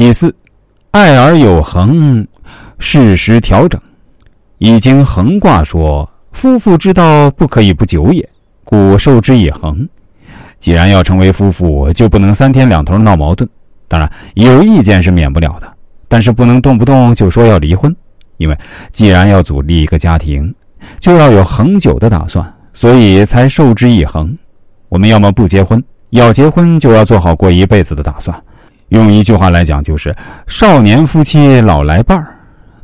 第四，爱而有恒，适时调整。易经恒卦说：“夫妇之道，不可以不久也，故受之以恒。”既然要成为夫妇，就不能三天两头闹矛盾。当然，有意见是免不了的，但是不能动不动就说要离婚。因为既然要组立一个家庭，就要有恒久的打算，所以才受之以恒。我们要么不结婚，要结婚就要做好过一辈子的打算。用一句话来讲，就是“少年夫妻老来伴儿”。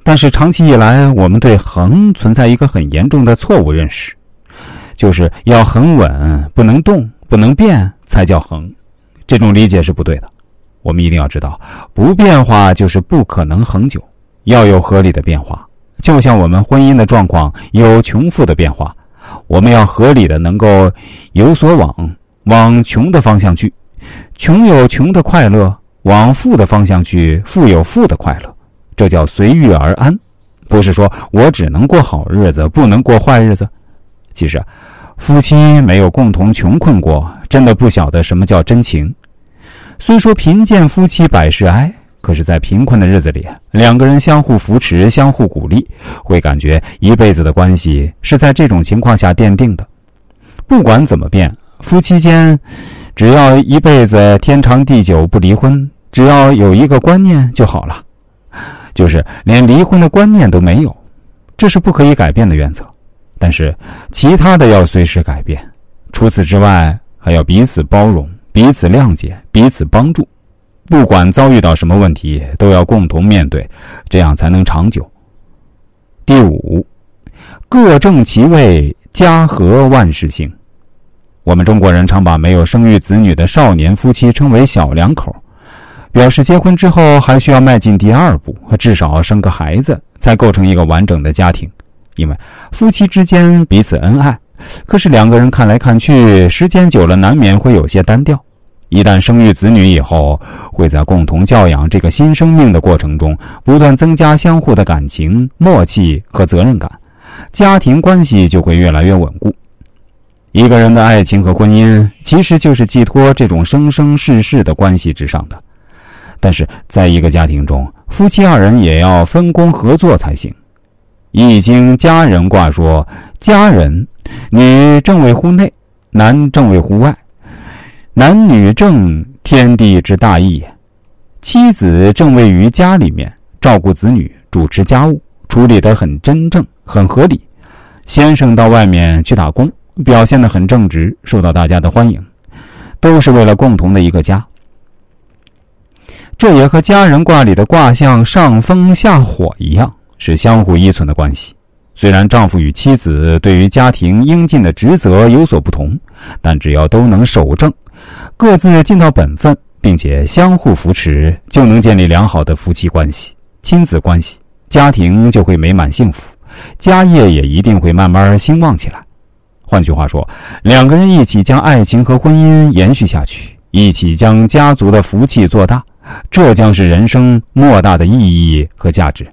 但是长期以来，我们对“恒”存在一个很严重的错误认识，就是要很稳，不能动，不能变，才叫恒。这种理解是不对的。我们一定要知道，不变化就是不可能恒久，要有合理的变化。就像我们婚姻的状况有穷富的变化，我们要合理的能够有所往，往穷的方向去，穷有穷的快乐，往富的方向去，富有富的快乐。这叫随遇而安，不是说我只能过好日子，不能过坏日子。其实，夫妻没有共同穷困过，真的不晓得什么叫真情。虽说贫贱夫妻百事哀，可是，在贫困的日子里，两个人相互扶持、相互鼓励，会感觉一辈子的关系是在这种情况下奠定的。不管怎么变，夫妻间只要一辈子天长地久不离婚，只要有一个观念就好了。就是连离婚的观念都没有，这是不可以改变的原则。但是其他的要随时改变。除此之外，还要彼此包容、彼此谅解、彼此帮助。不管遭遇到什么问题，都要共同面对，这样才能长久。第五，各正其位，家和万事兴。我们中国人常把没有生育子女的少年夫妻称为“小两口”。表示结婚之后还需要迈进第二步，至少生个孩子才构成一个完整的家庭。因为夫妻之间彼此恩爱，可是两个人看来看去，时间久了难免会有些单调。一旦生育子女以后，会在共同教养这个新生命的过程中，不断增加相互的感情、默契和责任感，家庭关系就会越来越稳固。一个人的爱情和婚姻，其实就是寄托这种生生世世的关系之上的。但是，在一个家庭中，夫妻二人也要分工合作才行。《易经》家人卦说：“家人，女正位乎内，男正位乎外。男女正，天地之大义也。妻子正位于家里面，照顾子女，主持家务，处理得很真正，很合理。先生到外面去打工，表现得很正直，受到大家的欢迎，都是为了共同的一个家。”这也和家人卦里的卦象上风下火一样，是相互依存的关系。虽然丈夫与妻子对于家庭应尽的职责有所不同，但只要都能守正，各自尽到本分，并且相互扶持，就能建立良好的夫妻关系、亲子关系，家庭就会美满幸福，家业也一定会慢慢兴旺起来。换句话说，两个人一起将爱情和婚姻延续下去，一起将家族的福气做大。这将是人生莫大的意义和价值。